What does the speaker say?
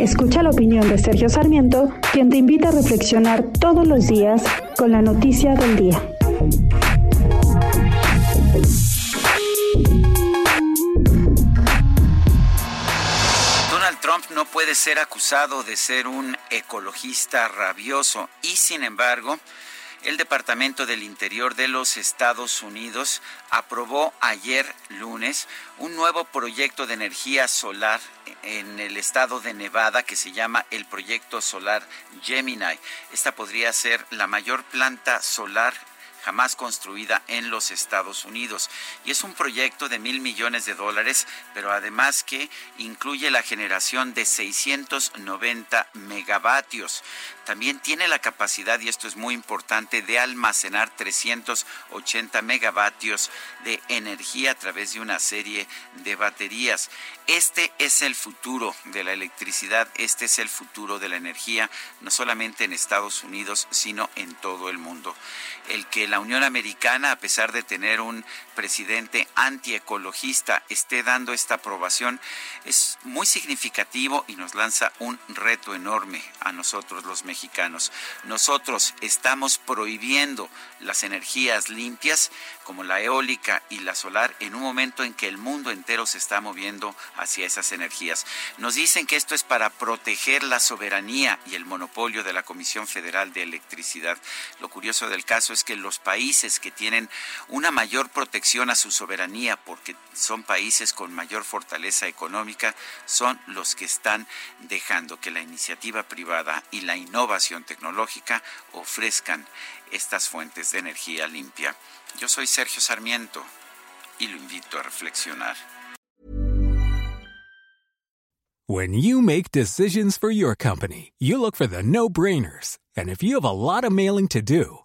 Escucha la opinión de Sergio Sarmiento, quien te invita a reflexionar todos los días con la noticia del día. Donald Trump no puede ser acusado de ser un ecologista rabioso y sin embargo el Departamento del Interior de los Estados Unidos aprobó ayer lunes un nuevo proyecto de energía solar en el estado de Nevada que se llama el Proyecto Solar Gemini. Esta podría ser la mayor planta solar jamás construida en los Estados Unidos. Y es un proyecto de mil millones de dólares, pero además que incluye la generación de 690 megavatios. También tiene la capacidad, y esto es muy importante, de almacenar 380 megavatios de energía a través de una serie de baterías. Este es el futuro de la electricidad, este es el futuro de la energía, no solamente en Estados Unidos, sino en todo el mundo. El que la Unión Americana, a pesar de tener un presidente antiecologista, esté dando esta aprobación es muy significativo y nos lanza un reto enorme a nosotros los mexicanos. Nosotros estamos prohibiendo las energías limpias como la eólica y la solar en un momento en que el mundo entero se está moviendo hacia esas energías. Nos dicen que esto es para proteger la soberanía y el monopolio de la Comisión Federal de Electricidad. Lo curioso del caso es que los países que tienen una mayor protección a su soberanía porque son países con mayor fortaleza económica son los que están dejando que la iniciativa privada y la innovación tecnológica ofrezcan estas fuentes de energía limpia. Yo soy Sergio Sarmiento y lo invito a reflexionar. When you make decisions for your company, you look for the no-brainers. And if you have a lot of mailing to do,